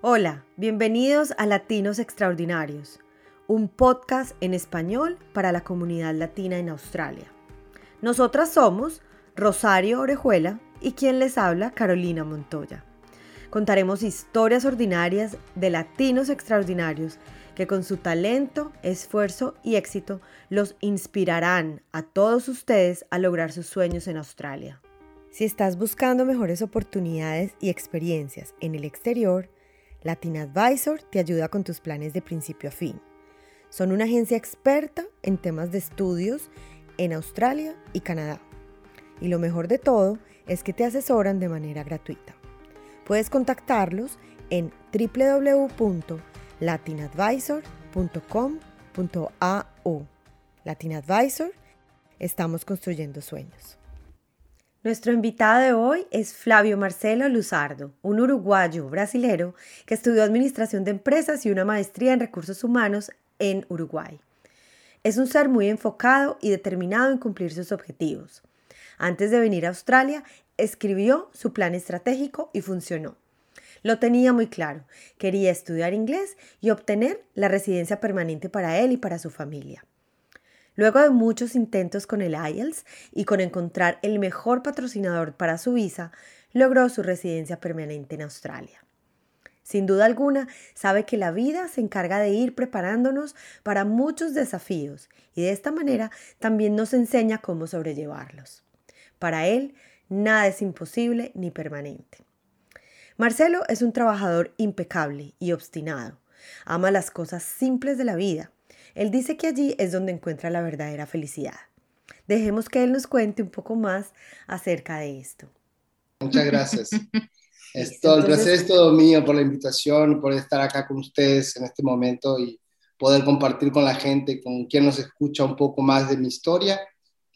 Hola, bienvenidos a Latinos Extraordinarios, un podcast en español para la comunidad latina en Australia. Nosotras somos Rosario Orejuela y quien les habla, Carolina Montoya. Contaremos historias ordinarias de latinos extraordinarios que con su talento, esfuerzo y éxito los inspirarán a todos ustedes a lograr sus sueños en Australia. Si estás buscando mejores oportunidades y experiencias en el exterior, Latin Advisor te ayuda con tus planes de principio a fin. Son una agencia experta en temas de estudios en Australia y Canadá. Y lo mejor de todo es que te asesoran de manera gratuita. Puedes contactarlos en www latinadvisor.com.au. Latinadvisor, estamos construyendo sueños. Nuestro invitado de hoy es Flavio Marcelo Luzardo, un uruguayo brasilero que estudió Administración de Empresas y una maestría en Recursos Humanos en Uruguay. Es un ser muy enfocado y determinado en cumplir sus objetivos. Antes de venir a Australia, escribió su plan estratégico y funcionó. Lo tenía muy claro, quería estudiar inglés y obtener la residencia permanente para él y para su familia. Luego de muchos intentos con el IELTS y con encontrar el mejor patrocinador para su visa, logró su residencia permanente en Australia. Sin duda alguna, sabe que la vida se encarga de ir preparándonos para muchos desafíos y de esta manera también nos enseña cómo sobrellevarlos. Para él, nada es imposible ni permanente. Marcelo es un trabajador impecable y obstinado. Ama las cosas simples de la vida. Él dice que allí es donde encuentra la verdadera felicidad. Dejemos que él nos cuente un poco más acerca de esto. Muchas gracias. Es todo, el placer es todo mío por la invitación, por estar acá con ustedes en este momento y poder compartir con la gente, con quien nos escucha un poco más de mi historia,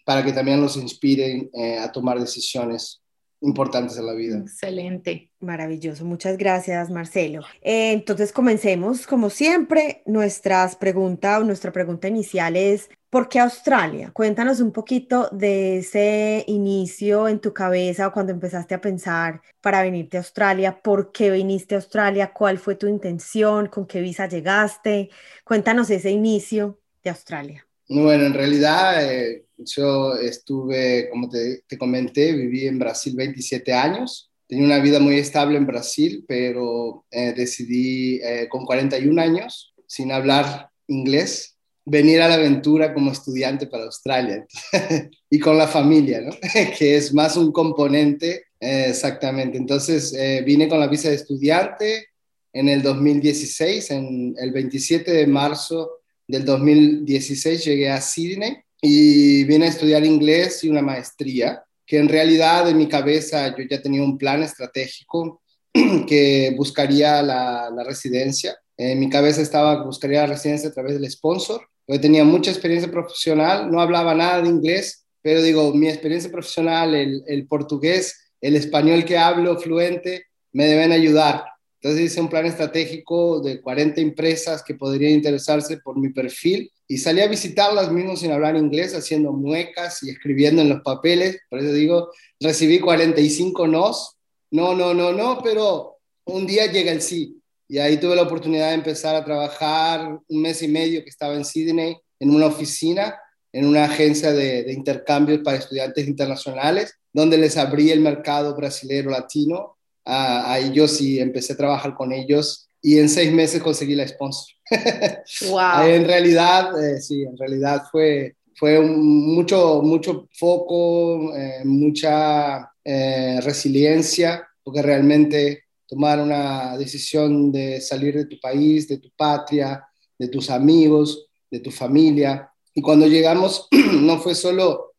para que también nos inspiren eh, a tomar decisiones importantes en la vida. Excelente. Maravilloso. Muchas gracias, Marcelo. Eh, entonces, comencemos. Como siempre, nuestras preguntas, nuestra pregunta inicial es, ¿por qué Australia? Cuéntanos un poquito de ese inicio en tu cabeza o cuando empezaste a pensar para venirte a Australia. ¿Por qué viniste a Australia? ¿Cuál fue tu intención? ¿Con qué visa llegaste? Cuéntanos ese inicio de Australia. Bueno, en realidad eh, yo estuve, como te, comenté, viví en Brasil 27 años. Tenía una vida muy estable en Brasil, pero eh, decidí eh, con 41 años, sin hablar inglés, venir a la aventura como estudiante para Australia y con la familia, ¿no? que es más un componente exactamente. Entonces vine con la visa de estudiante en el 2016, en el 27 de marzo del 2016 llegué a Sydney y vine a estudiar inglés y una maestría, que en realidad en mi cabeza yo ya tenía un plan estratégico que buscaría la, residencia. En mi cabeza estaba buscaría la residencia a través del sponsor. Yo tenía mucha experiencia profesional, no hablaba nada de inglés, pero digo, mi experiencia profesional, el, el portugués, el español que hablo fluente, me deben ayudar. Entonces hice un plan estratégico de 40 empresas que podrían interesarse por mi perfil y salí a visitarlas mismo sin hablar inglés, haciendo muecas y escribiendo en los papeles. Por eso digo, recibí 45 nos. No, no, no, no, pero un día llega el sí. Y ahí tuve la oportunidad de empezar a trabajar un mes y medio que estaba en Sydney en una oficina, en una agencia de, intercambios para estudiantes internacionales, donde les abrí el mercado brasilero latino a, ellos y empecé a trabajar con ellos y en seis meses conseguí la sponsor. Wow. en realidad, eh, sí, en realidad fue, fue mucho, mucho foco, eh, mucha eh, resiliencia, porque realmente tomar una decisión de salir de tu país, de tu patria, de tus amigos, de tu familia. Y cuando llegamos, no fue solo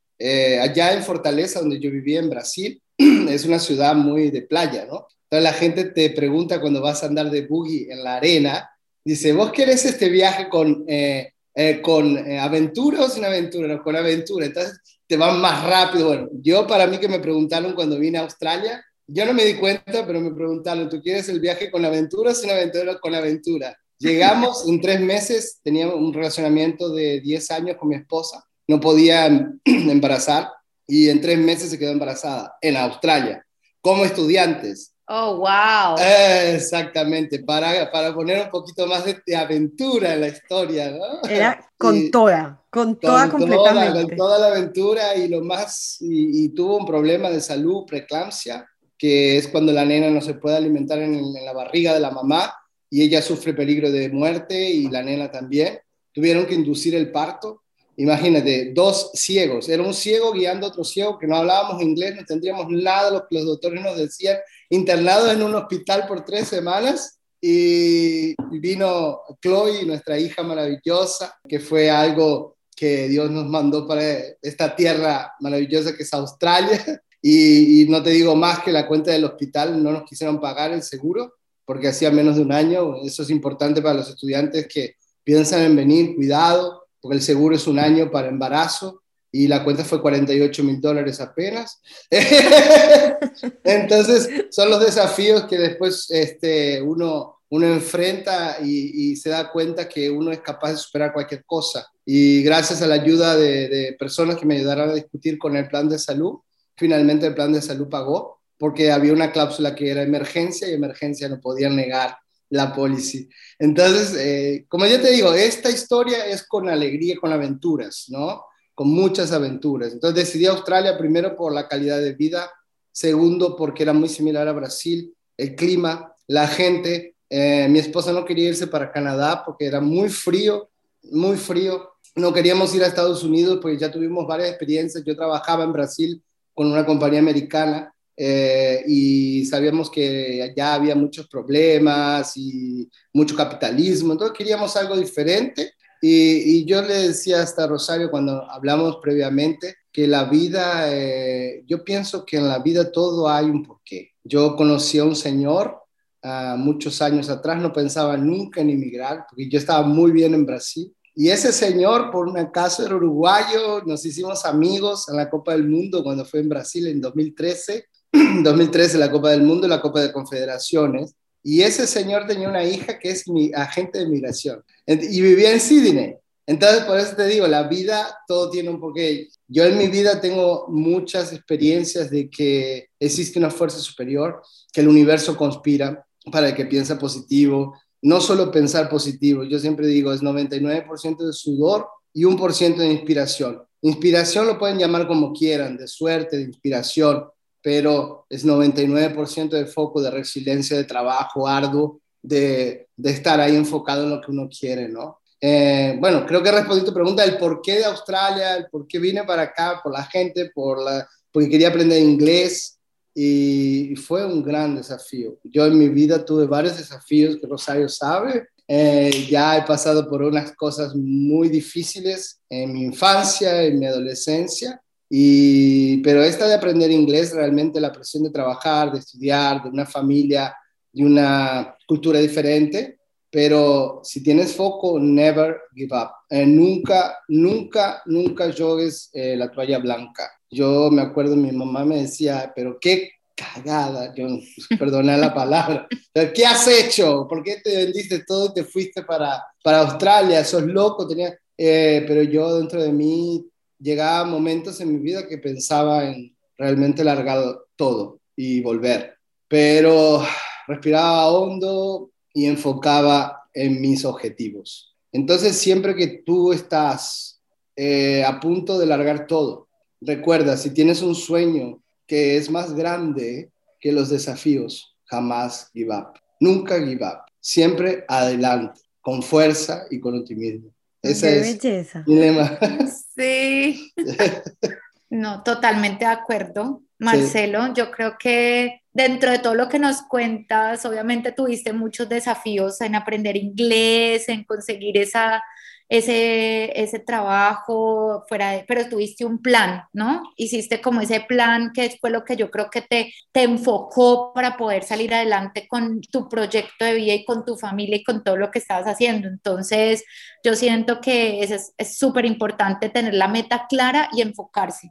allá en Fortaleza, donde yo vivía en Brasil, es una ciudad muy de playa, ¿no? Entonces la gente te pregunta cuando vas a andar de buggy en la arena, dice, ¿vos querés este viaje con, eh, eh, con eh, aventura o sin aventura? No, con aventura. Entonces te van más rápido. Bueno, yo para mí que me preguntaron cuando vine a Australia, yo no me di cuenta, pero me preguntaron, ¿tú quieres el viaje con aventura o sin aventura? Con aventura. Llegamos en tres meses, tenía un relacionamiento de 10 años con mi esposa, no podía embarazar y en tres meses se quedó embarazada en Australia, como estudiantes. Oh, wow. exactamente, para, para poner un poquito más de, aventura en la historia, ¿no? Era con toda, con, toda completamente. con toda la aventura y lo más, y, tuvo un problema de salud, preeclampsia, que es cuando la nena no se puede alimentar en, en la barriga de la mamá y ella sufre peligro de muerte y la nena también. Tuvieron que inducir el parto Imagínate, dos ciegos. Era un ciego guiando a otro ciego que no hablábamos inglés, no tendríamos nada lo que los doctores nos decían. Internados en un hospital por tres semanas y vino Chloe, nuestra hija maravillosa, que fue algo que Dios nos mandó para esta tierra maravillosa que es Australia. Y, y no te digo más que la cuenta del hospital, no nos quisieron pagar el seguro porque hacía menos de un año. Eso es importante para los estudiantes que piensan en venir, cuidado porque el seguro es un año para embarazo y la cuenta fue 48 mil dólares apenas. Entonces, son los desafíos que después este, uno, uno enfrenta y, se da cuenta que uno es capaz de superar cualquier cosa. Y gracias a la ayuda de, de personas que me ayudaron a discutir con el plan de salud, finalmente el plan de salud pagó, porque había una cláusula que era emergencia y emergencia no podían negar la policy. Entonces, eh, como ya te digo, esta historia es con alegría, con aventuras, ¿no? Con muchas aventuras. Entonces decidí Australia primero por la calidad de vida, segundo porque era muy similar a Brasil, el clima, la gente. Eh, mi esposa no quería irse para Canadá porque era muy frío, muy frío. No queríamos ir a Estados Unidos porque ya tuvimos varias experiencias. Yo trabajaba en Brasil con una compañía americana eh, y sabíamos que ya había muchos problemas y mucho capitalismo, entonces queríamos algo diferente. Y, yo le decía hasta Rosario cuando hablamos previamente que la vida, eh, yo pienso que en la vida todo hay un porqué. Yo conocí a un señor uh, muchos años atrás, no pensaba nunca en emigrar, porque yo estaba muy bien en Brasil. Y ese señor, por un caso, era uruguayo, nos hicimos amigos en la Copa del Mundo cuando fue en Brasil en 2013 2013 la Copa del Mundo y la Copa de Confederaciones. Y ese señor tenía una hija que es mi agente de migración y vivía en Sydney. Entonces, por eso te digo, la vida, todo tiene un porqué. Yo en mi vida tengo muchas experiencias de que existe una fuerza superior, que el universo conspira para el que piensa positivo. No solo pensar positivo, yo siempre digo, es 99% de sudor y 1% de inspiración. Inspiración lo pueden llamar como quieran, de suerte, de inspiración, pero es 99% de foco de resiliencia, de trabajo arduo, de, de, estar ahí enfocado en lo que uno quiere, ¿no? Eh, bueno, creo que respondí tu pregunta, el por qué de Australia, el por qué vine para acá, por la gente, por la, porque quería aprender inglés y, fue un gran desafío. Yo en mi vida tuve varios desafíos que Rosario sabe. Eh, ya he pasado por unas cosas muy difíciles en mi infancia, en mi adolescencia, y, pero esta de aprender inglés, realmente la presión de trabajar, de estudiar, de una familia, de una cultura diferente, pero si tienes foco, never give up. Eh, nunca, nunca, nunca jogues eh, la toalla blanca. Yo me acuerdo, mi mamá me decía, pero qué cagada, yo perdona la palabra, pero ¿qué has hecho? ¿Por qué te vendiste todo y te fuiste para, para Australia? Sos loco, tenía... Eh, pero yo dentro de mí llegaba momentos en mi vida que pensaba en realmente largar todo y volver, pero respiraba hondo y enfocaba en mis objetivos. Entonces, siempre que tú estás eh, a punto de largar todo, recuerda, si tienes un sueño que es más grande que los desafíos, jamás give up. Nunca give up. Siempre adelante, con fuerza y con optimismo. Esa es belleza. mi lema. Sí. No, totalmente de acuerdo. Marcelo, yo creo que dentro de todo lo que nos cuentas, obviamente tuviste muchos desafíos en aprender inglés, en conseguir esa ese, ese trabajo fuera de, pero tuviste un plan, ¿no? Hiciste como ese plan que fue lo que yo creo que te, te enfocó para poder salir adelante con tu proyecto de vida y con tu familia y con todo lo que estabas haciendo. Entonces, yo siento que es súper importante tener la meta clara y enfocarse.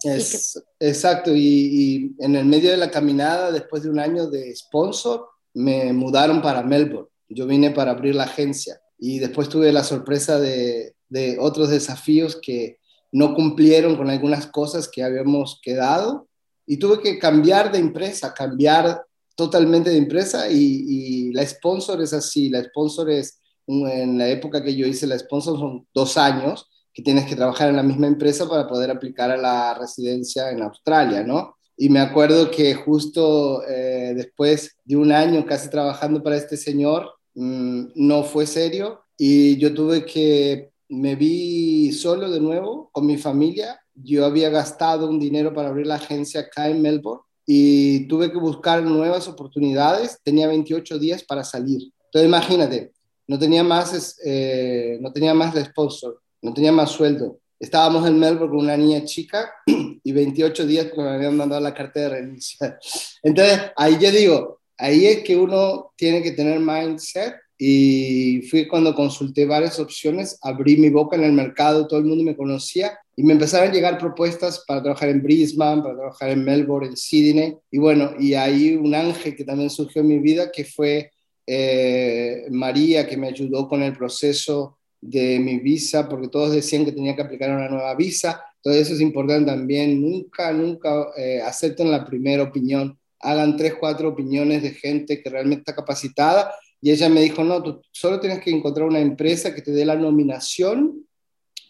Exacto, y, y en el medio de la caminada, después de un año de sponsor, me mudaron para Melbourne. Yo vine para abrir la agencia y después tuve la sorpresa de, otros desafíos que no cumplieron con algunas cosas que habíamos quedado y tuve que cambiar de empresa, cambiar totalmente de empresa y, y la sponsor es así, la sponsor es, en la época que yo hice la sponsor son dos años que tienes que trabajar en la misma empresa para poder aplicar a la residencia en Australia, ¿no? Y me acuerdo que justo eh, después de un año casi trabajando para este señor, mm, no fue serio y yo tuve que, me vi solo de nuevo con mi familia. Yo había gastado un dinero para abrir la agencia acá en Melbourne y tuve que buscar nuevas oportunidades. Tenía 28 días para salir. Entonces imagínate, no tenía más, eh, no tenía más de sponsor, no tenía más sueldo. Estábamos en Melbourne con una niña chica y 28 días porque me habían mandado la carta de renuncia. Entonces, ahí yo digo, ahí es que uno tiene que tener mindset y fui cuando consulté varias opciones, abrí mi boca en el mercado, todo el mundo me conocía y me empezaron a llegar propuestas para trabajar en Brisbane, para trabajar en Melbourne, en Sydney y bueno, y ahí un ángel que también surgió en mi vida que fue eh, María, que me ayudó con el proceso de mi visa, porque todos decían que tenía que aplicar una nueva visa. Todo eso es importante también. Nunca, nunca eh, acepten la primera opinión. Hagan tres, cuatro opiniones de gente que realmente está capacitada. Y ella me dijo, no, tú solo tienes que encontrar una empresa que te dé la nominación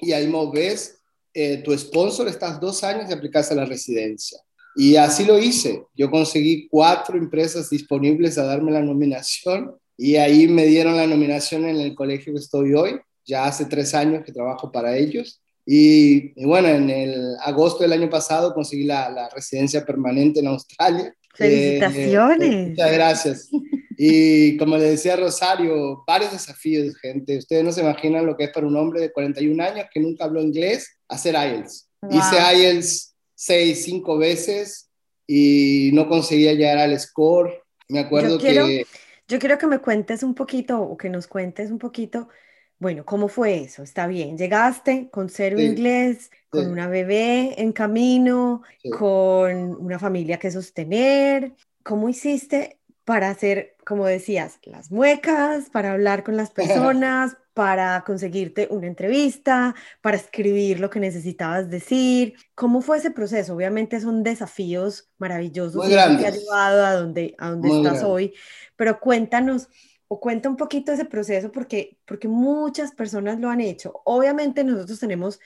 y ahí ves eh, tu sponsor, estás dos años y aplicas a la residencia. Y así lo hice. Yo conseguí cuatro empresas disponibles a darme la nominación y ahí me dieron la nominación en el colegio que estoy hoy ya hace tres años que trabajo para ellos. Y, bueno, en el agosto del año pasado conseguí la residencia permanente en Australia. Felicitaciones. Eh, muchas gracias. Y como le decía Rosario, varios desafíos, gente. Ustedes no se imaginan lo que es para un hombre de 41 años que nunca habló inglés hacer IELTS. Hice IELTS seis, cinco veces y no conseguía llegar al score. Me acuerdo que... Yo quiero que me cuentes un poquito o que nos cuentes un poquito bueno, ¿cómo fue eso? Está bien. Llegaste con cero inglés, con una bebé en camino, con una familia que sostener. ¿Cómo hiciste para hacer, como decías, las muecas, para hablar con las personas, para conseguirte una entrevista, para escribir lo que necesitabas decir? ¿Cómo fue ese proceso? Obviamente son desafíos maravillosos que han llevado a donde, a donde estás hoy, pero cuéntanos o cuenta un poquito ese proceso porque, porque muchas personas lo han hecho. Obviamente nosotros tenemos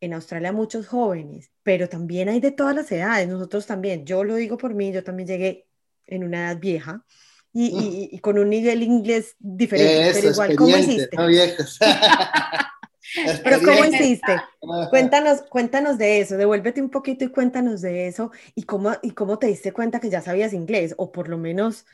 en Australia muchos jóvenes, pero también hay de todas las edades, nosotros también, yo lo digo por mí, yo también llegué en una edad vieja y, y, con un nivel inglés diferente, pero igual, ¿cómo hiciste? No pero ¿cómo hiciste? Cuéntanos, cuéntanos de eso, devuélvete un poquito y cuéntanos de eso y cómo, y cómo te diste cuenta que ya sabías inglés o por lo menos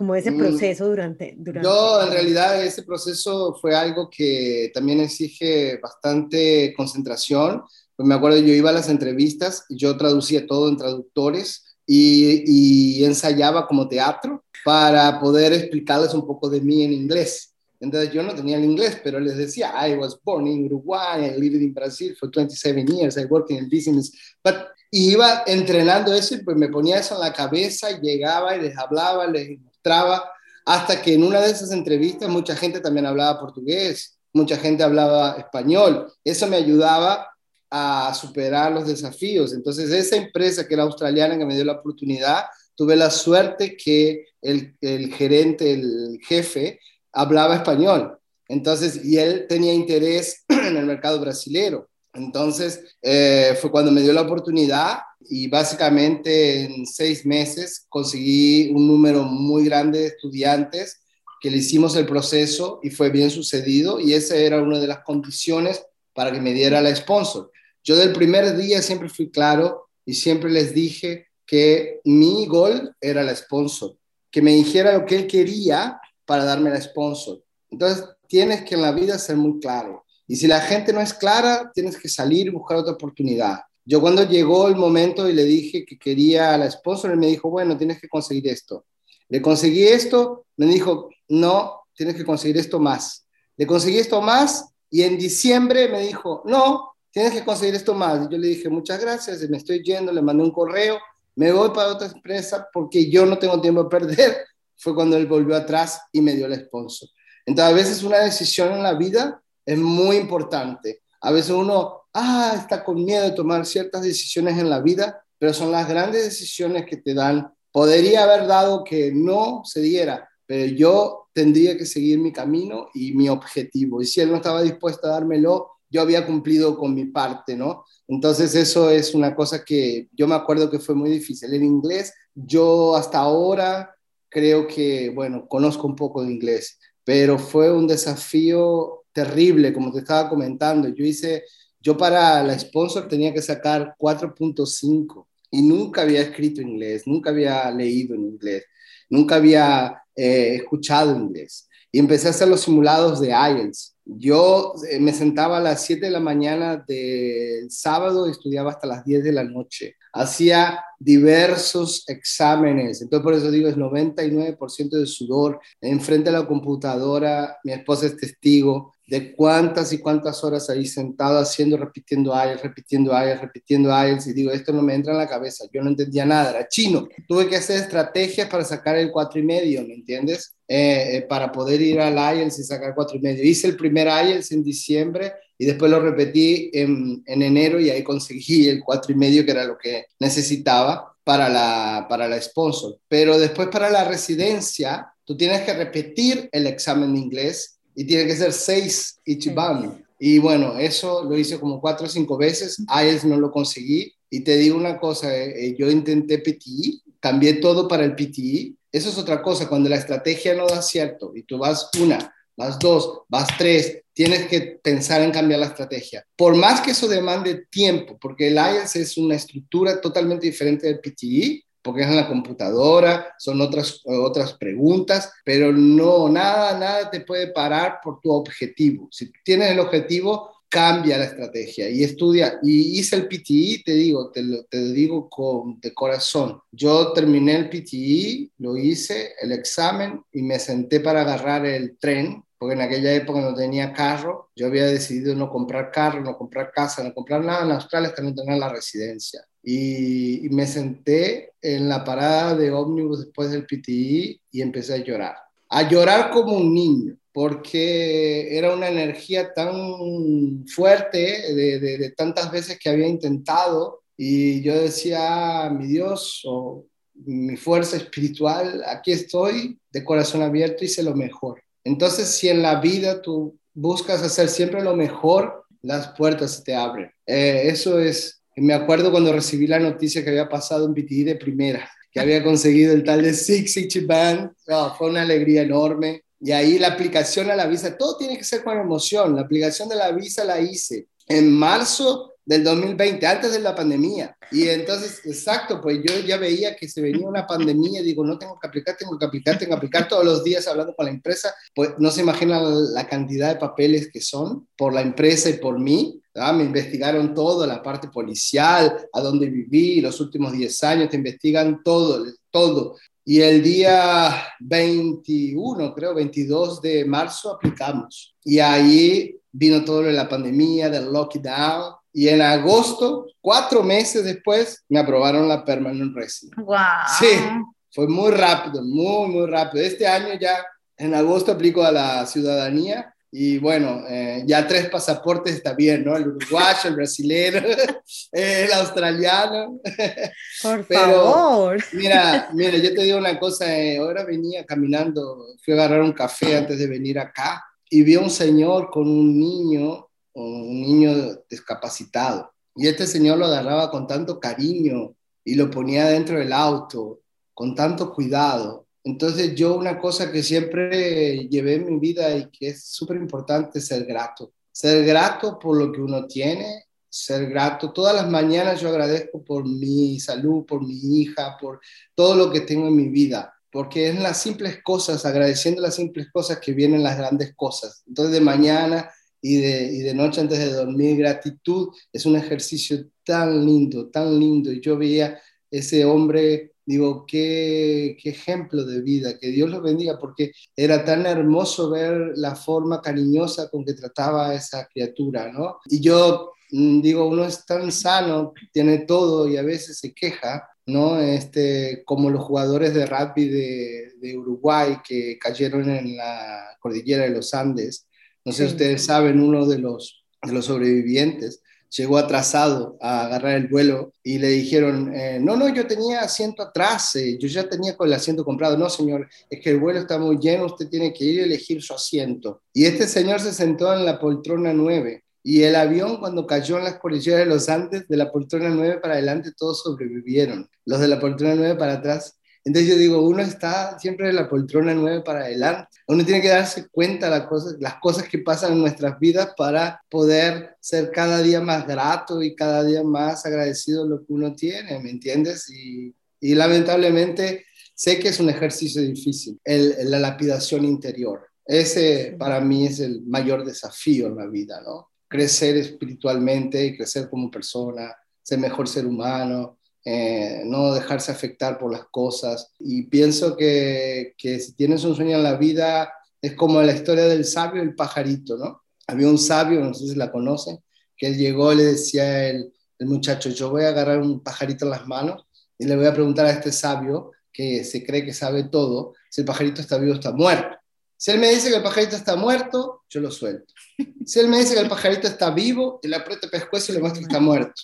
como ese mm. proceso durante, durante... Yo, en realidad, ese proceso fue algo que también exige bastante concentración. Pues me acuerdo, yo iba a las entrevistas, yo traducía todo en traductores y, y ensayaba como teatro para poder explicarles un poco de mí en inglés. Entonces yo no tenía el inglés, pero les decía, I was born in Uruguay, I lived in Brazil for 27 years, I worked in business. But, y iba entrenando eso y pues me ponía eso en la cabeza llegaba y les hablaba, les traba, hasta que en una de esas entrevistas mucha gente también hablaba portugués, mucha gente hablaba español. Eso me ayudaba a superar los desafíos. Entonces, esa empresa que era australiana que me dio la oportunidad, tuve la suerte que el, el gerente, el jefe, hablaba español. Entonces, y él tenía interés en el mercado brasilero. Entonces, eh, fue cuando me dio la oportunidad y básicamente en seis meses conseguí un número muy grande de estudiantes que le hicimos el proceso y fue bien sucedido y esa era una de las condiciones para que me diera la sponsor. Yo del primer día siempre fui claro y siempre les dije que mi gol era la sponsor, que me dijera lo que él quería para darme la sponsor. Entonces, tienes que en la vida ser muy claro. Y si la gente no es clara, tienes que salir y buscar otra oportunidad. Yo cuando llegó el momento y le dije que quería a la esposa, él me dijo, bueno, tienes que conseguir esto. Le conseguí esto, me dijo, no, tienes que conseguir esto más. Le conseguí esto más y en diciembre me dijo, no, tienes que conseguir esto más. Yo le dije, muchas gracias, me estoy yendo, le mandé un correo, me voy para otra empresa porque yo no tengo tiempo a perder. Fue cuando él volvió atrás y me dio el sponsor. Entonces, a veces una decisión en la vida es muy importante. A veces uno, ah, está con miedo de tomar ciertas decisiones en la vida, pero son las grandes decisiones que te dan podría haber dado que no se diera, pero yo tendría que seguir mi camino y mi objetivo. Y si él no estaba dispuesto a dármelo, yo había cumplido con mi parte, ¿no? Entonces eso es una cosa que yo me acuerdo que fue muy difícil. En inglés, yo hasta ahora creo que, bueno, conozco un poco de inglés, pero fue un desafío terrible, como te estaba comentando. Yo hice, yo para la sponsor tenía que sacar 4.5 y nunca había escrito inglés, nunca había leído en inglés, nunca había eh, escuchado inglés. Y empecé a hacer los simulados de IELTS yo eh, me sentaba a las 7 de la mañana del sábado y estudiaba hasta las 10 de la noche. Hacía diversos exámenes, entonces por eso digo, es 99% de sudor, enfrente a la computadora, mi esposa es testigo, de cuántas y cuántas horas ahí sentado haciendo, repitiendo IELTS, repitiendo IELTS, repitiendo IELTS, y digo, esto no me entra en la cabeza, yo no entendía nada, era chino. Tuve que hacer estrategias para sacar el cuatro y medio, ¿me entiendes? Eh, eh, para poder ir al IELTS y sacar cuatro y medio. Hice el primer IELTS en diciembre y después lo repetí en, en enero y ahí conseguí el cuatro y medio, que era lo que necesitaba para la, para la sponsor. Pero después para la residencia, tú tienes que repetir el examen de inglés y tiene que ser seis Ichiban. Y bueno, eso lo hice como cuatro o cinco veces, IELTS no lo conseguí. Y te digo una cosa, eh, eh, yo intenté PTI, cambié todo para el PTI. Eso es otra cosa, cuando la estrategia no da cierto y tú vas una, vas dos, vas tres, tienes que pensar en cambiar la estrategia. Por más que eso demande tiempo, porque el IELTS es una estructura totalmente diferente del PTI, porque es en la computadora, son otras, otras preguntas, pero no, nada, nada te puede parar por tu objetivo. Si tienes el objetivo, cambia la estrategia y estudia. Y hice el PTI, te digo, te te digo con, de corazón. Yo terminé el PTI, lo hice, el examen, y me senté para agarrar el tren porque en aquella época no tenía carro, yo había decidido no comprar carro, no comprar casa, no comprar nada en Australia hasta no tener la residencia. Y, me senté en la parada de ómnibus después del PTI y empecé a llorar. A llorar como un niño, porque era una energía tan fuerte de, de, tantas veces que había intentado y yo decía, ah, mi Dios o mi fuerza espiritual, aquí estoy de corazón abierto, hice lo mejor. Entonces, si en la vida tú buscas hacer siempre lo mejor, las puertas se te abren. Eh, eso es me acuerdo cuando recibí la noticia que había pasado un PTI de primera, que había conseguido el tal de Six Ichiban. Oh, fue una alegría enorme. Y ahí la aplicación a la visa, todo tiene que ser con emoción. La aplicación de la visa la hice en marzo del 2020, antes de la pandemia. Y entonces, exacto, pues yo ya veía que se venía una pandemia, digo, no tengo que aplicar, tengo que aplicar, tengo que aplicar todos los días hablando con la empresa, pues no se imagina la cantidad de papeles que son por la empresa y por mí. Me investigaron todo, la parte policial, a dónde viví, los últimos 10 años, te investigan todo, todo. Y el día 21, creo, 22 de marzo aplicamos. Y ahí vino todo lo de la pandemia, del lockdown. Y en agosto, cuatro meses después, me aprobaron la permanent resident. ¡Wow! Sí, fue muy rápido, muy, muy rápido. Este año ya, en agosto, aplico a la ciudadanía y bueno, eh, ya tres pasaportes está bien, ¿no? El uruguayo, el brasileño, el australiano. Por favor. Mira, mira, yo te digo una cosa, eh, ahora venía caminando, fui a agarrar un café antes de venir acá y vi a un señor con un niño, un niño discapacitado. Y este señor lo agarraba con tanto cariño y lo ponía dentro del auto, con tanto cuidado. Entonces yo una cosa que siempre llevé en mi vida y que es súper importante ser grato. Ser grato por lo que uno tiene, ser grato. Todas las mañanas yo agradezco por mi salud, por mi hija, por todo lo que tengo en mi vida, porque es las simples cosas, agradeciendo las simples cosas que vienen las grandes cosas. Entonces de mañana y de, y de noche antes de dormir, gratitud es un ejercicio tan lindo, tan lindo. Y yo veía ese hombre digo, qué, qué, ejemplo de vida, que Dios lo bendiga, porque era tan hermoso ver la forma cariñosa con que trataba a esa criatura, ¿no? Y yo mm, digo, uno es tan sano, tiene todo y a veces se queja, ¿no? Este, como los jugadores de rugby de, de Uruguay que cayeron en la cordillera de los Andes, no sé si ustedes saben, uno de los, de los sobrevivientes, llegó atrasado a agarrar el vuelo y le dijeron, eh, no, no, yo tenía asiento atrás, eh, yo ya tenía con el asiento comprado. No, señor, es que el vuelo está muy lleno, usted tiene que ir y elegir su asiento. Y este señor se sentó en la poltrona 9. Y el avión cuando cayó en las cordilleras de los Andes, de la poltrona 9 para adelante, todos sobrevivieron. Los de la poltrona 9 para atrás entonces yo digo, uno está siempre de la poltrona 9 para adelante. Uno tiene que darse cuenta de las cosas, las cosas que pasan en nuestras vidas para poder ser cada día más grato y cada día más agradecido de lo que uno tiene, ¿me entiendes? Y, y lamentablemente sé que es un ejercicio difícil, el, la lapidación interior. Ese para mí es el mayor desafío en la vida, ¿no? Crecer espiritualmente, crecer como persona, ser mejor ser humano, eh, no dejarse afectar por las cosas. Y pienso que, que, si tienes un sueño en la vida, es como la historia del sabio y el pajarito, ¿no? Había un sabio, no sé si la conocen, que él llegó y le decía el, muchacho, yo voy a agarrar un pajarito en las manos y le voy a preguntar a este sabio, que se cree que sabe todo, si el pajarito está vivo o está muerto. Si él me dice que el pajarito está muerto, yo lo suelto. Si él me dice que el pajarito está vivo, le aprieto el pescuezo y le muestro que está muerto.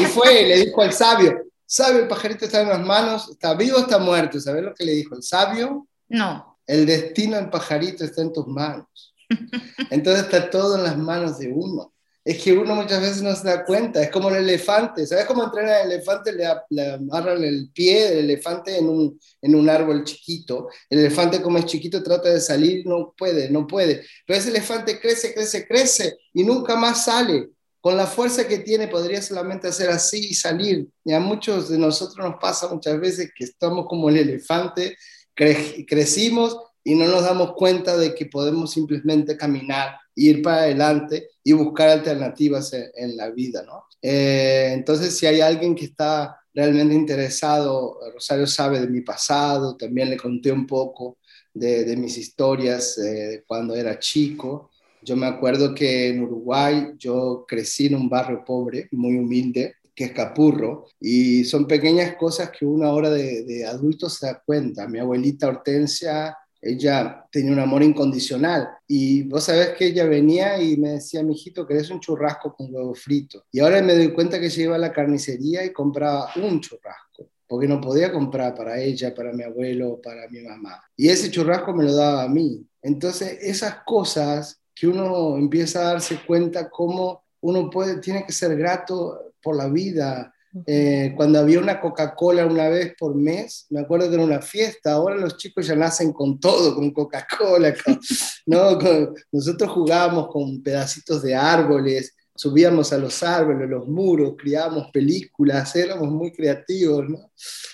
Y fue y le dijo al sabio, ¿Sabe el pajarito está en las manos? ¿Está vivo o está muerto? ¿Sabes lo que le dijo el sabio? No. El destino del pajarito está en tus manos. Entonces está todo en las manos de uno. Es que uno muchas veces no se da cuenta. Es como el elefante. ¿Sabes cómo entrena el elefante? Le, le amarran el pie del elefante en un, en un árbol chiquito. El elefante como es chiquito trata de salir, no puede, no puede. Pero ese elefante crece, crece, crece y nunca más sale con la fuerza que tiene podría solamente hacer así y salir. Y a muchos de nosotros nos pasa muchas veces que estamos como el elefante, crecimos y no nos damos cuenta de que podemos simplemente caminar, ir para adelante y buscar alternativas en, la vida, ¿no? Eh, entonces, si hay alguien que está realmente interesado, Rosario sabe de mi pasado, también le conté un poco de, mis historias eh, cuando era chico. Yo me acuerdo que en Uruguay yo crecí en un barrio pobre, muy humilde, que es Capurro, y son pequeñas cosas que uno ahora de, de adulto se da cuenta. Mi abuelita Hortensia, ella tenía un amor incondicional, y vos sabés que ella venía y me decía, mijito, ¿querés un churrasco con huevo frito? Y ahora me doy cuenta que ella iba a la carnicería y compraba un churrasco porque no podía comprar para ella, para mi abuelo, para mi mamá. Y ese churrasco me lo daba a mí. Entonces, esas cosas que uno empieza a darse cuenta cómo uno puede, tiene que ser grato por la vida. Eh, cuando había una Coca-Cola una vez por mes, me acuerdo que era una fiesta, ahora los chicos ya nacen con todo, con Coca-Cola, ¿no? nosotros jugábamos con pedacitos de árboles, subíamos a los árboles, los muros, criábamos películas, éramos muy creativos, ¿no?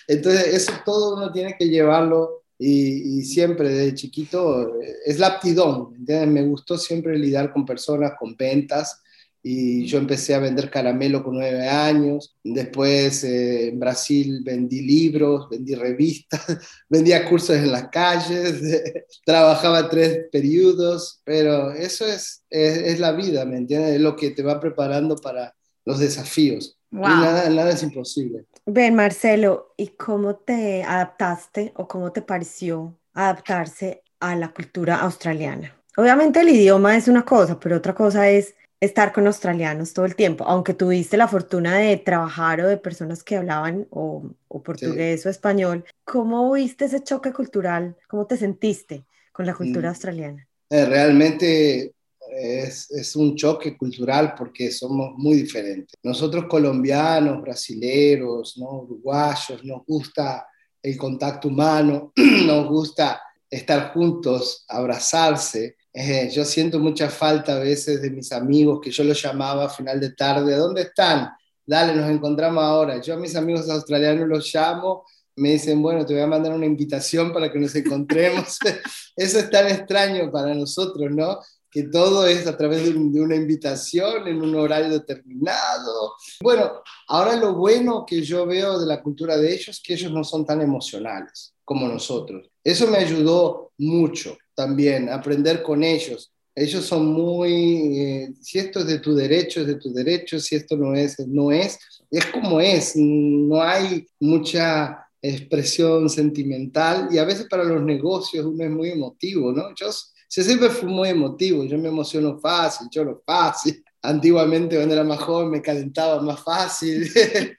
Entonces eso todo uno tiene que llevarlo y, siempre desde chiquito eh, es la aptidón, Me gustó siempre lidiar con personas, con ventas, y yo empecé a vender caramelo con nueve años. Después eh, en Brasil vendí libros, vendí revistas, vendía cursos en las calles, trabajaba tres periodos, pero eso es, es, es, la vida, ¿me entiendes? Es lo que te va preparando para los desafíos. Nada, nada es imposible. Ven, Marcelo, ¿y cómo te adaptaste o cómo te pareció adaptarse a la cultura australiana? Obviamente el idioma es una cosa, pero otra cosa es estar con australianos todo el tiempo, aunque tuviste la fortuna de trabajar o de personas que hablaban o, portugués o español. ¿Cómo viste ese choque cultural? ¿Cómo te sentiste con la cultura mm. australiana? Eh, realmente es, un choque cultural porque somos muy diferentes. Nosotros colombianos, brasileros, ¿no? uruguayos, nos gusta el contacto humano, nos gusta estar juntos, abrazarse. Eh, yo siento mucha falta a veces de mis amigos que yo los llamaba a final de tarde, ¿dónde están? Dale, nos encontramos ahora. Yo a mis amigos australianos los llamo, me dicen, bueno, te voy a mandar una invitación para que nos encontremos. Eso es tan extraño para nosotros, ¿no? Que todo es a través de, una invitación en un horario determinado. Bueno, ahora lo bueno que yo veo de la cultura de ellos es que ellos no son tan emocionales como nosotros. Eso me ayudó mucho también, aprender con ellos. Ellos son muy, eh, si esto es de tu derecho, es de tu derecho, si esto no es, no es, es como es, no hay mucha expresión sentimental y a veces para los negocios uno es muy emotivo, ¿no? Yo yo siempre fui muy emotivo, yo me emociono fácil, lloro fácil. antiguamente cuando era más joven me calentaba más fácil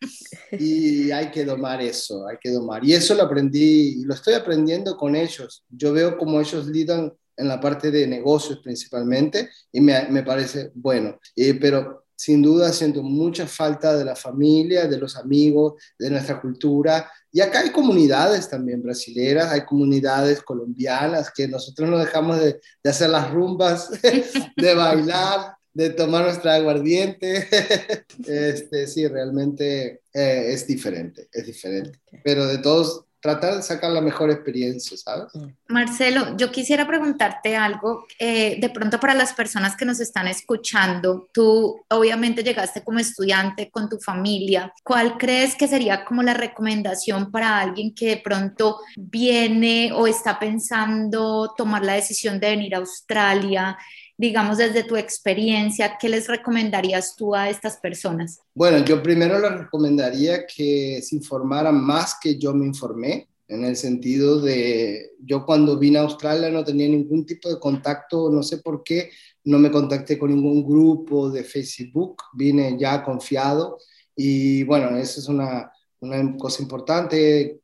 y hay que domar eso, hay que domar. Y eso lo aprendí y lo estoy aprendiendo con ellos. Yo veo cómo ellos lidan en la parte de negocios principalmente y me, me parece bueno. Eh, pero sin duda siento mucha falta de la familia, de los amigos, de nuestra cultura. Y acá hay comunidades también brasileras, hay comunidades colombianas que nosotros no dejamos de, de hacer las rumbas, de bailar, de tomar nuestra aguardiente. Este, sí, realmente eh, es diferente, es diferente. Pero de todos tratar de sacar la mejor experiencia, ¿sabes? Mm. Marcelo, yo quisiera preguntarte algo, eh, de pronto para las personas que nos están escuchando, tú obviamente llegaste como estudiante con tu familia, ¿cuál crees que sería como la recomendación para alguien que de pronto viene o está pensando tomar la decisión de venir a Australia? Digamos, desde tu experiencia, ¿qué les recomendarías tú a estas personas? Bueno, yo primero les recomendaría que se informaran más que yo me informé, en el sentido de, yo cuando vine a Australia no tenía ningún tipo de contacto, no sé por qué, no me contacté con ningún grupo de Facebook, vine ya confiado y bueno, eso es una, una cosa importante,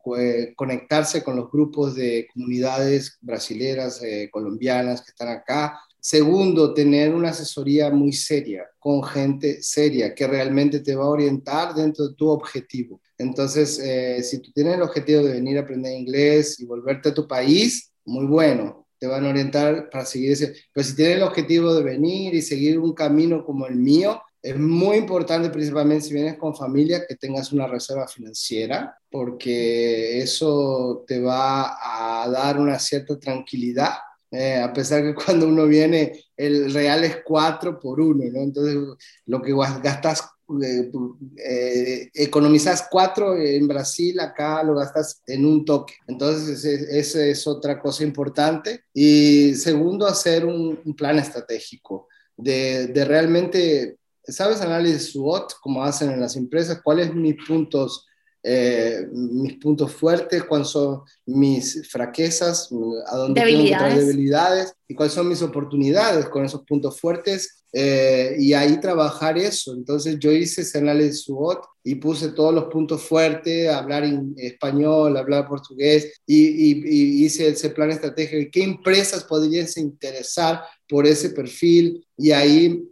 conectarse con los grupos de comunidades brasileras, eh, colombianas que están acá, Segundo, tener una asesoría muy seria, con gente seria, que realmente te va a orientar dentro de tu objetivo. Entonces, eh, si tú tienes el objetivo de venir a aprender inglés y volverte a tu país, muy bueno, te van a orientar para seguir ese. Pero si tienes el objetivo de venir y seguir un camino como el mío, es muy importante, principalmente si vienes con familia, que tengas una reserva financiera, porque eso te va a dar una cierta tranquilidad eh, a pesar que cuando uno viene el real es 4 por 1, ¿no? Entonces lo que gastas, eh, eh, economizas 4 en Brasil, acá lo gastas en un toque. Entonces esa es otra cosa importante. Y segundo, hacer un, plan estratégico de, realmente, ¿sabes? Análisis SWOT, como hacen en las empresas, cuáles mis puntos eh, mis puntos fuertes, cuáles son mis fraquezas, a dónde debilidades. tengo debilidades y cuáles son mis oportunidades con esos puntos fuertes eh, y ahí trabajar eso. Entonces yo hice ese análisis SWOT y puse todos los puntos fuertes, hablar en español, hablar portugués y, y hice ese plan estratégico. ¿Qué empresas podrían se interesar por ese perfil? Y ahí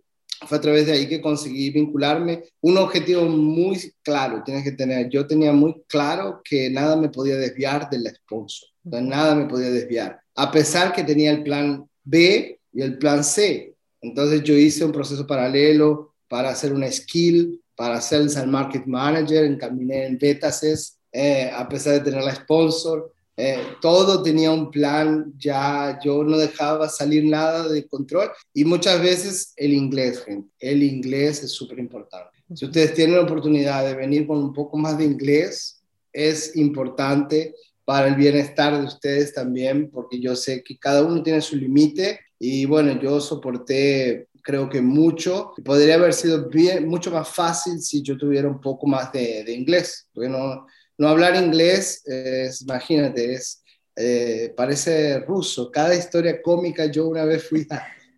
fue a través de ahí que conseguí vincularme. Un objetivo muy claro tienes que tener. Yo tenía muy claro que nada me podía desviar del sponsor. nada me podía desviar. A pesar que tenía el plan B y el plan C. Entonces yo hice un proceso paralelo para hacer una skill, para hacer el market manager, encaminé en betas, eh, a pesar de tener la sponsor. Eh, todo tenía un plan, ya yo no dejaba salir nada de control y muchas veces el inglés, gente, el inglés es súper importante. Si ustedes tienen la oportunidad de venir con un poco más de inglés, es importante para el bienestar de ustedes también, porque yo sé que cada uno tiene su límite y bueno, yo soporté creo que mucho. Podría haber sido bien, mucho más fácil si yo tuviera un poco más de, de inglés, porque no, no hablar inglés, es, imagínate, es, eh, parece ruso. Cada historia cómica, yo una vez fui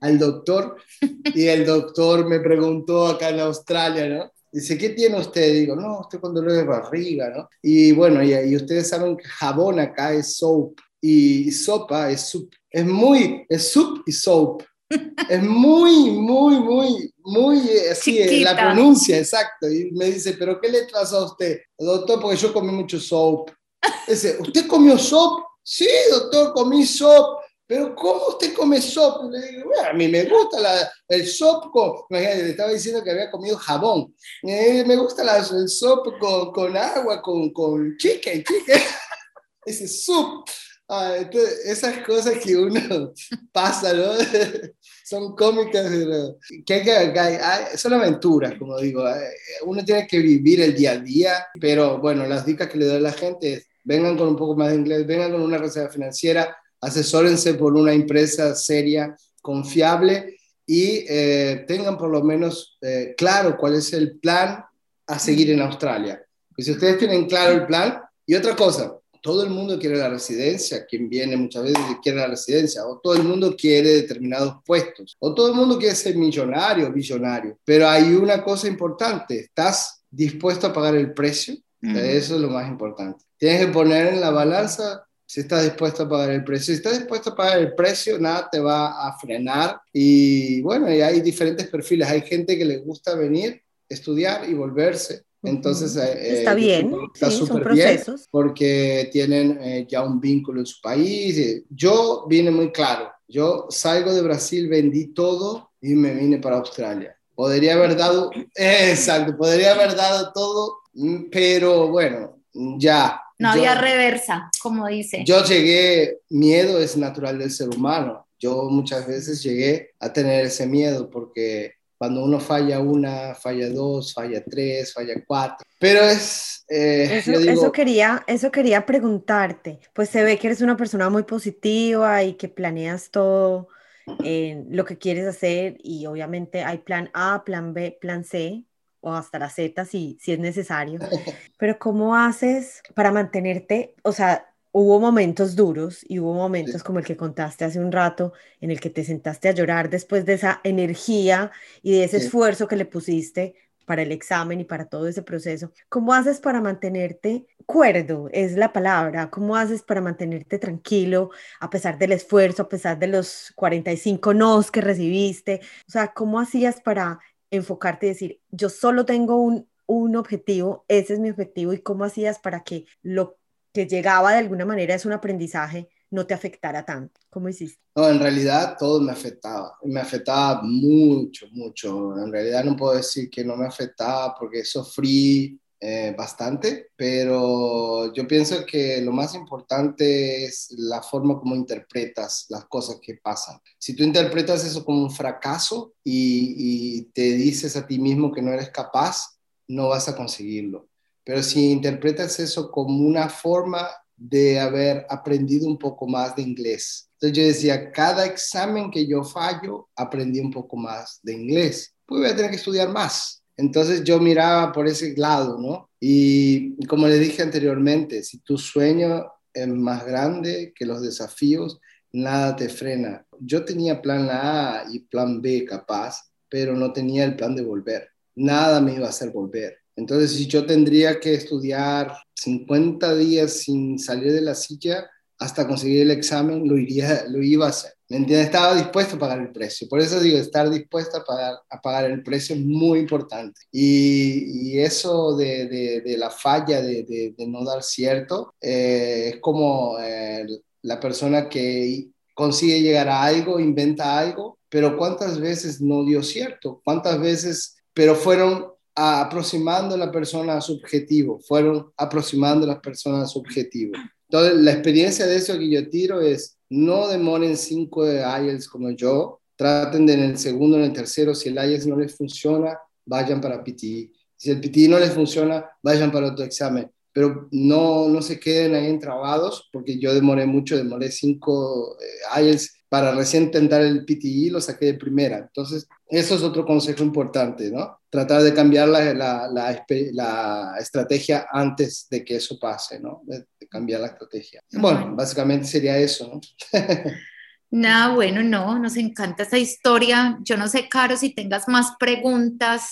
al doctor y el doctor me preguntó acá en Australia, ¿no? Dice, ¿qué tiene usted? Digo, no, estoy con dolor de barriga, ¿no? Y bueno, y, y ustedes saben que jabón acá es soap y sopa es soup. Es muy, es soup y soap es muy, muy, muy, muy eh, así eh, la pronuncia, exacto. Y me dice, ¿pero qué le trazo a usted? Doctor, porque yo comí mucho soap. Dice, ¿usted comió soap? Sí, doctor, comí soap. Pero ¿cómo usted come soap? Le digo, bueno, a mí me gusta la, el soap con... Imagínate, le estaba diciendo que había comido jabón. Eh, me gusta la, el soap con, con agua, con, con chicken, chicken. Ese soup. Ah, entonces, esas cosas que uno pasa, ¿no? son cómicas, que hay que, son aventuras, como digo. Eh, uno tiene que vivir el día a día, pero bueno, las dicas que le doy a la gente es, vengan con un poco más de inglés, vengan con una reserva financiera, asesórense por una empresa seria, confiable y eh, tengan por lo menos eh, claro cuál es el plan a seguir en Australia. Y si ustedes tienen claro el plan, y otra cosa, todo el mundo quiere la residencia, quien viene muchas veces quiere la residencia, o todo el mundo quiere determinados puestos, o todo el mundo quiere ser millonario, billonario, pero hay una cosa importante, ¿estás dispuesto a pagar el precio? Eso es lo más importante. Tienes que poner en la balanza si estás dispuesto a pagar el precio. Si estás dispuesto a pagar el precio, nada te va a frenar. Y bueno, y hay diferentes perfiles. Hay gente que le gusta venir, estudiar y volverse. Entonces, eh, está bien, está súper bien porque tienen eh, ya un vínculo en su país. Yo vine muy claro, yo salgo de Brasil, vendí todo y me vine para Australia. Podría haber dado, exacto, podría haber dado todo, mm, pero bueno, ya. No había reversa, como dice. Yo llegué, miedo es natural del ser humano. Yo muchas veces llegué a tener ese miedo porque cuando uno falla una, falla dos, falla tres, falla cuatro. Pero es... Eh, eso, quería, eso quería preguntarte. Pues se ve que eres una persona muy positiva y que planeas todo en lo que quieres hacer y obviamente hay plan A, plan B, plan C o hasta la Z si, si es necesario. Pero ¿cómo haces para mantenerte, o sea, hubo momentos duros y hubo momentos como el que contaste hace un rato en el que te sentaste a llorar después de esa energía y de ese esfuerzo que le pusiste para el examen y para todo ese proceso. ¿Cómo haces para mantenerte cuerdo? Es la palabra. ¿Cómo haces para mantenerte tranquilo a pesar del esfuerzo, a pesar de los 45 nos que recibiste? O sea, ¿cómo hacías para enfocarte y decir, yo solo tengo un, un objetivo, ese es mi objetivo y cómo hacías para que lo que llegaba de alguna manera es un aprendizaje, no te afectara tanto? ¿Cómo hiciste? No, en realidad todo me afectaba, me afectaba mucho, mucho. En realidad no puedo decir que no me afectaba porque sufrí eh, bastante, pero yo pienso que lo más importante es la forma como interpretas las cosas que pasan. Si tú interpretas eso como un fracaso y, y te dices a ti mismo que no eres capaz, no vas a conseguirlo. Pero si interpretas eso como una forma de haber aprendido un poco más de inglés. Entonces yo decía, cada examen que yo fallo, aprendí un poco más de inglés. Pues voy a tener que estudiar más. Entonces yo miraba por ese lado, ¿no? Y como le dije anteriormente, si tu sueño es más grande que los desafíos, nada te frena. Yo tenía plan A y plan B capaz, pero no tenía el plan de volver. Nada me iba a hacer volver. Entonces, si yo tendría que estudiar 50 días sin salir de la silla hasta conseguir el examen, lo, iría, lo iba a hacer. ¿Me entiendes? Estaba dispuesto a pagar el precio. Por eso digo, estar dispuesto a pagar, el precio es muy importante. Y, eso de, la falla, de, de no dar cierto, eh, es como eh, la persona que consigue llegar a algo, inventa algo, pero ¿cuántas veces no dio cierto? ¿Cuántas veces, pero fueron aproximando a la persona a su objetivo, fueron aproximando a las personas a su objetivo. Entonces, la experiencia de eso que yo tiro es, no demoren cinco de IELTS como yo, traten de en el segundo, en el tercero, si el IELTS no les funciona, vayan para PTI. Si el PTI no les funciona, vayan para otro examen. Pero no, no se queden ahí entrabados, porque yo demoré mucho, demoré cinco eh, IELTS para recién intentar el PTI, lo saqué de primera. Entonces, eso es otro consejo importante, ¿no? Tratar de cambiar la, la, la, estrategia antes de que eso pase, ¿no? De, cambiar la estrategia. Bueno, básicamente sería eso, ¿no? Nada, bueno, no, nos encanta esta historia. Yo no sé, Caro, si tengas más preguntas,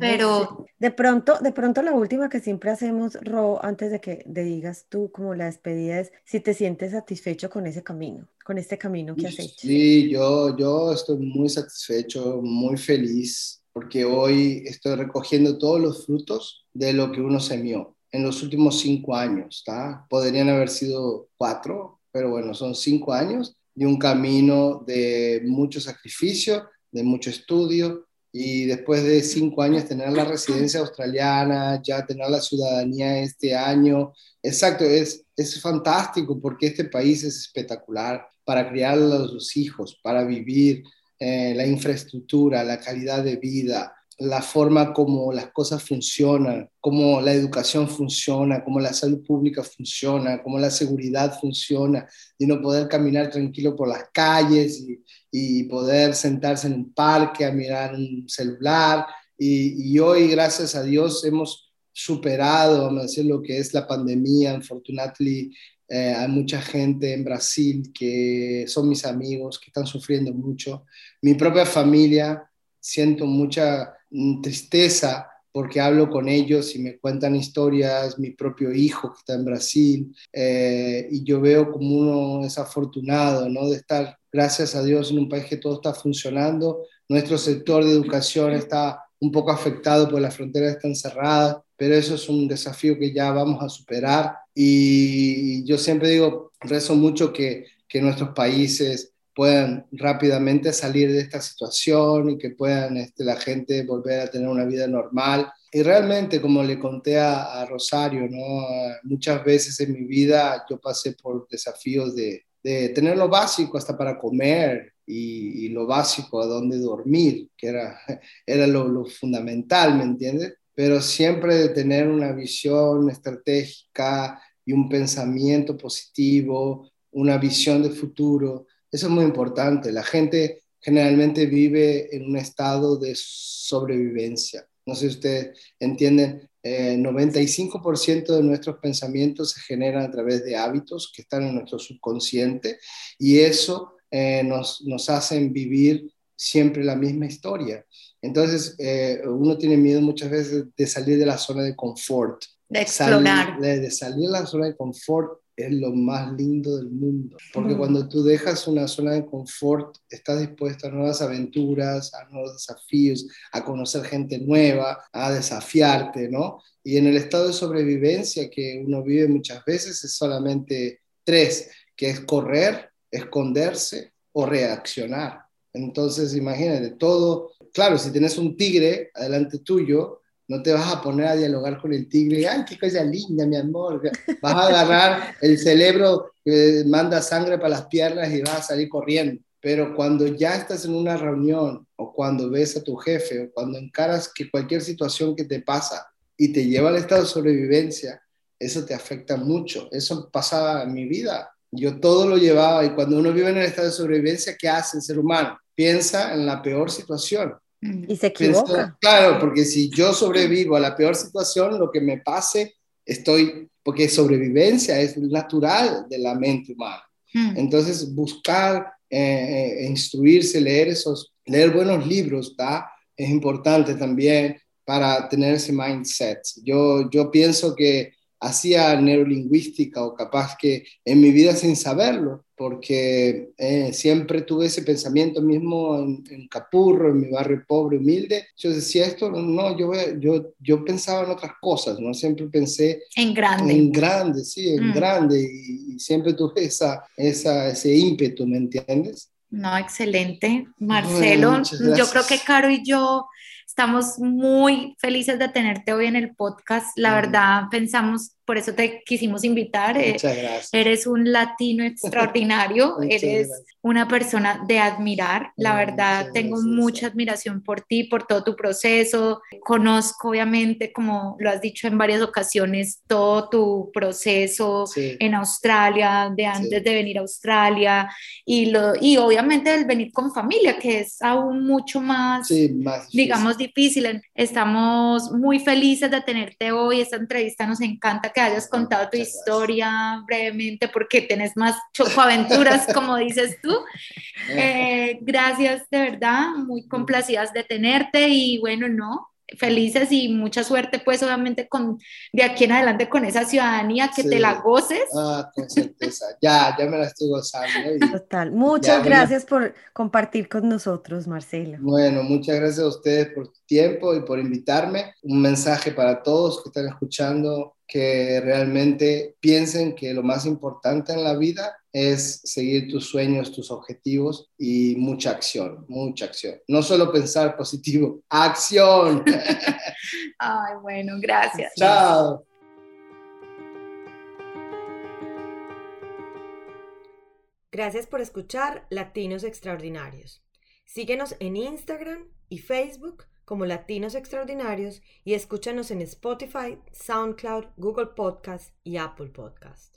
pero... De pronto, de pronto la última que siempre hacemos, Ro, antes de que digas tú como la despedida es si te sientes satisfecho con ese camino, con este camino que has hecho. Sí, yo, yo estoy muy satisfecho, muy feliz, porque hoy estoy recogiendo todos los frutos de lo que uno semió en los últimos cinco años, ¿está? Podrían haber sido cuatro, pero bueno, son cinco años de un camino de mucho sacrificio, de mucho estudio, y después de cinco años tener la residencia australiana, ya tener la ciudadanía este año. Exacto, es, es fantástico porque este país es espectacular para criar a los hijos, para vivir, eh, la infraestructura, la calidad de vida, la forma como las cosas funcionan, cómo la educación funciona, cómo la salud pública funciona, cómo la seguridad funciona, y no poder caminar tranquilo por las calles y, poder sentarse en un parque a mirar un celular. Y, hoy, gracias a Dios, hemos superado, vamos a decir, lo que es la pandemia. Unfortunately, eh, hay mucha gente en Brasil que son mis amigos, que están sufriendo mucho. Mi propia familia, siento mucha tristeza porque hablo con ellos y me cuentan historias, mi propio hijo que está en Brasil, eh, y yo veo como uno es afortunado, ¿no? De estar, gracias a Dios, en un país que todo está funcionando. Nuestro sector de educación está un poco afectado por las fronteras están cerradas, pero eso es un desafío que ya vamos a superar. Y yo siempre digo, rezo mucho que, que nuestros países puedan rápidamente salir de esta situación y que puedan este, la gente volver a tener una vida normal. Y realmente, como le conté a, Rosario, ¿no? muchas veces en mi vida yo pasé por desafíos de, de tener lo básico hasta para comer y, lo básico, a dónde dormir, que era, era lo, lo fundamental, ¿me entiendes? Pero siempre de tener una visión estratégica y un pensamiento positivo, una visión de futuro eso es muy importante. La gente generalmente vive en un estado de sobrevivencia. No sé si ustedes entienden, eh, 95% de nuestros pensamientos se generan a través de hábitos que están en nuestro subconsciente y eso eh, nos, nos hacen vivir siempre la misma historia. Entonces, eh, uno tiene miedo muchas veces de salir de la zona de confort. De explorar. de salir de la zona de confort es lo más lindo del mundo, porque cuando tú dejas una zona de confort, estás dispuesto a nuevas aventuras, a nuevos desafíos, a conocer gente nueva, a desafiarte, ¿no? Y en el estado de sobrevivencia que uno vive muchas veces es solamente tres, que es correr, esconderse o reaccionar. Entonces, imagínate, todo, claro, si tienes un tigre adelante tuyo, no te vas a poner a dialogar con el tigre, ay, qué cosa linda, mi amor. Vas a agarrar el cerebro que manda sangre para las piernas y vas a salir corriendo. Pero cuando ya estás en una reunión o cuando ves a tu jefe o cuando encaras que cualquier situación que te pasa y te lleva al estado de sobrevivencia, eso te afecta mucho. Eso pasaba en mi vida. Yo todo lo llevaba y cuando uno vive en el estado de sobrevivencia, ¿qué hace el ser humano? Piensa en la peor situación y se equivoca. claro, porque si yo sobrevivo a la peor situación, lo que me pase, estoy, porque sobrevivencia es natural de la mente humana. Entonces, buscar, eh, eh, instruirse, leer esos, leer buenos libros, ¿da? Es importante también para tener ese mindset. Yo, yo pienso que hacía neurolingüística o capaz que en mi vida sin saberlo, porque eh, siempre tuve ese pensamiento mismo en, Capurro, en mi barrio pobre, humilde. Yo decía esto, no, yo, yo, yo pensaba en otras cosas, ¿no? Siempre pensé... En grande. En grande, sí, en mm. grande, y, siempre tuve esa, esa, ese ímpetu, ¿me entiendes? No, excelente. Marcelo, yo creo que Caro y yo Estamos muy felices de tenerte hoy en el podcast. La verdad, pensamos, por eso te quisimos invitar. Eh, Muchas gracias. Eres un latino extraordinario, eres una persona de admirar. La verdad, tengo mucha admiración por ti, por todo tu proceso. Conozco, obviamente, como lo has dicho en varias ocasiones, todo tu proceso en Australia, de antes de venir a Australia y, lo, y obviamente el venir con familia, que es aún mucho más, más digamos, difícil. Estamos muy felices de tenerte hoy. Esta entrevista nos encanta que hayas contado tu historia brevemente porque tenés más chocoaventuras, como dices tú. Eh, gracias de verdad, muy complacidas de tenerte y bueno, no, felices y mucha suerte, pues obviamente con de aquí en adelante con esa ciudadanía, que te la goces. Ah, con certeza, ya, ya me la estoy gozando. Total, muchas gracias por compartir con nosotros, Marcelo. Bueno, muchas gracias a ustedes por tiempo y por invitarme. Un mensaje para todos que están escuchando que realmente piensen que lo más importante en la vida es seguir tus sueños, tus objetivos y mucha acción, mucha acción. No solo pensar positivo, acción. Ay, bueno, gracias. Chao. Gracias por escuchar Latinos Extraordinarios. Síguenos en Instagram y Facebook como Latinos Extraordinarios y escúchanos en Spotify, SoundCloud, Google Podcast y Apple Podcast.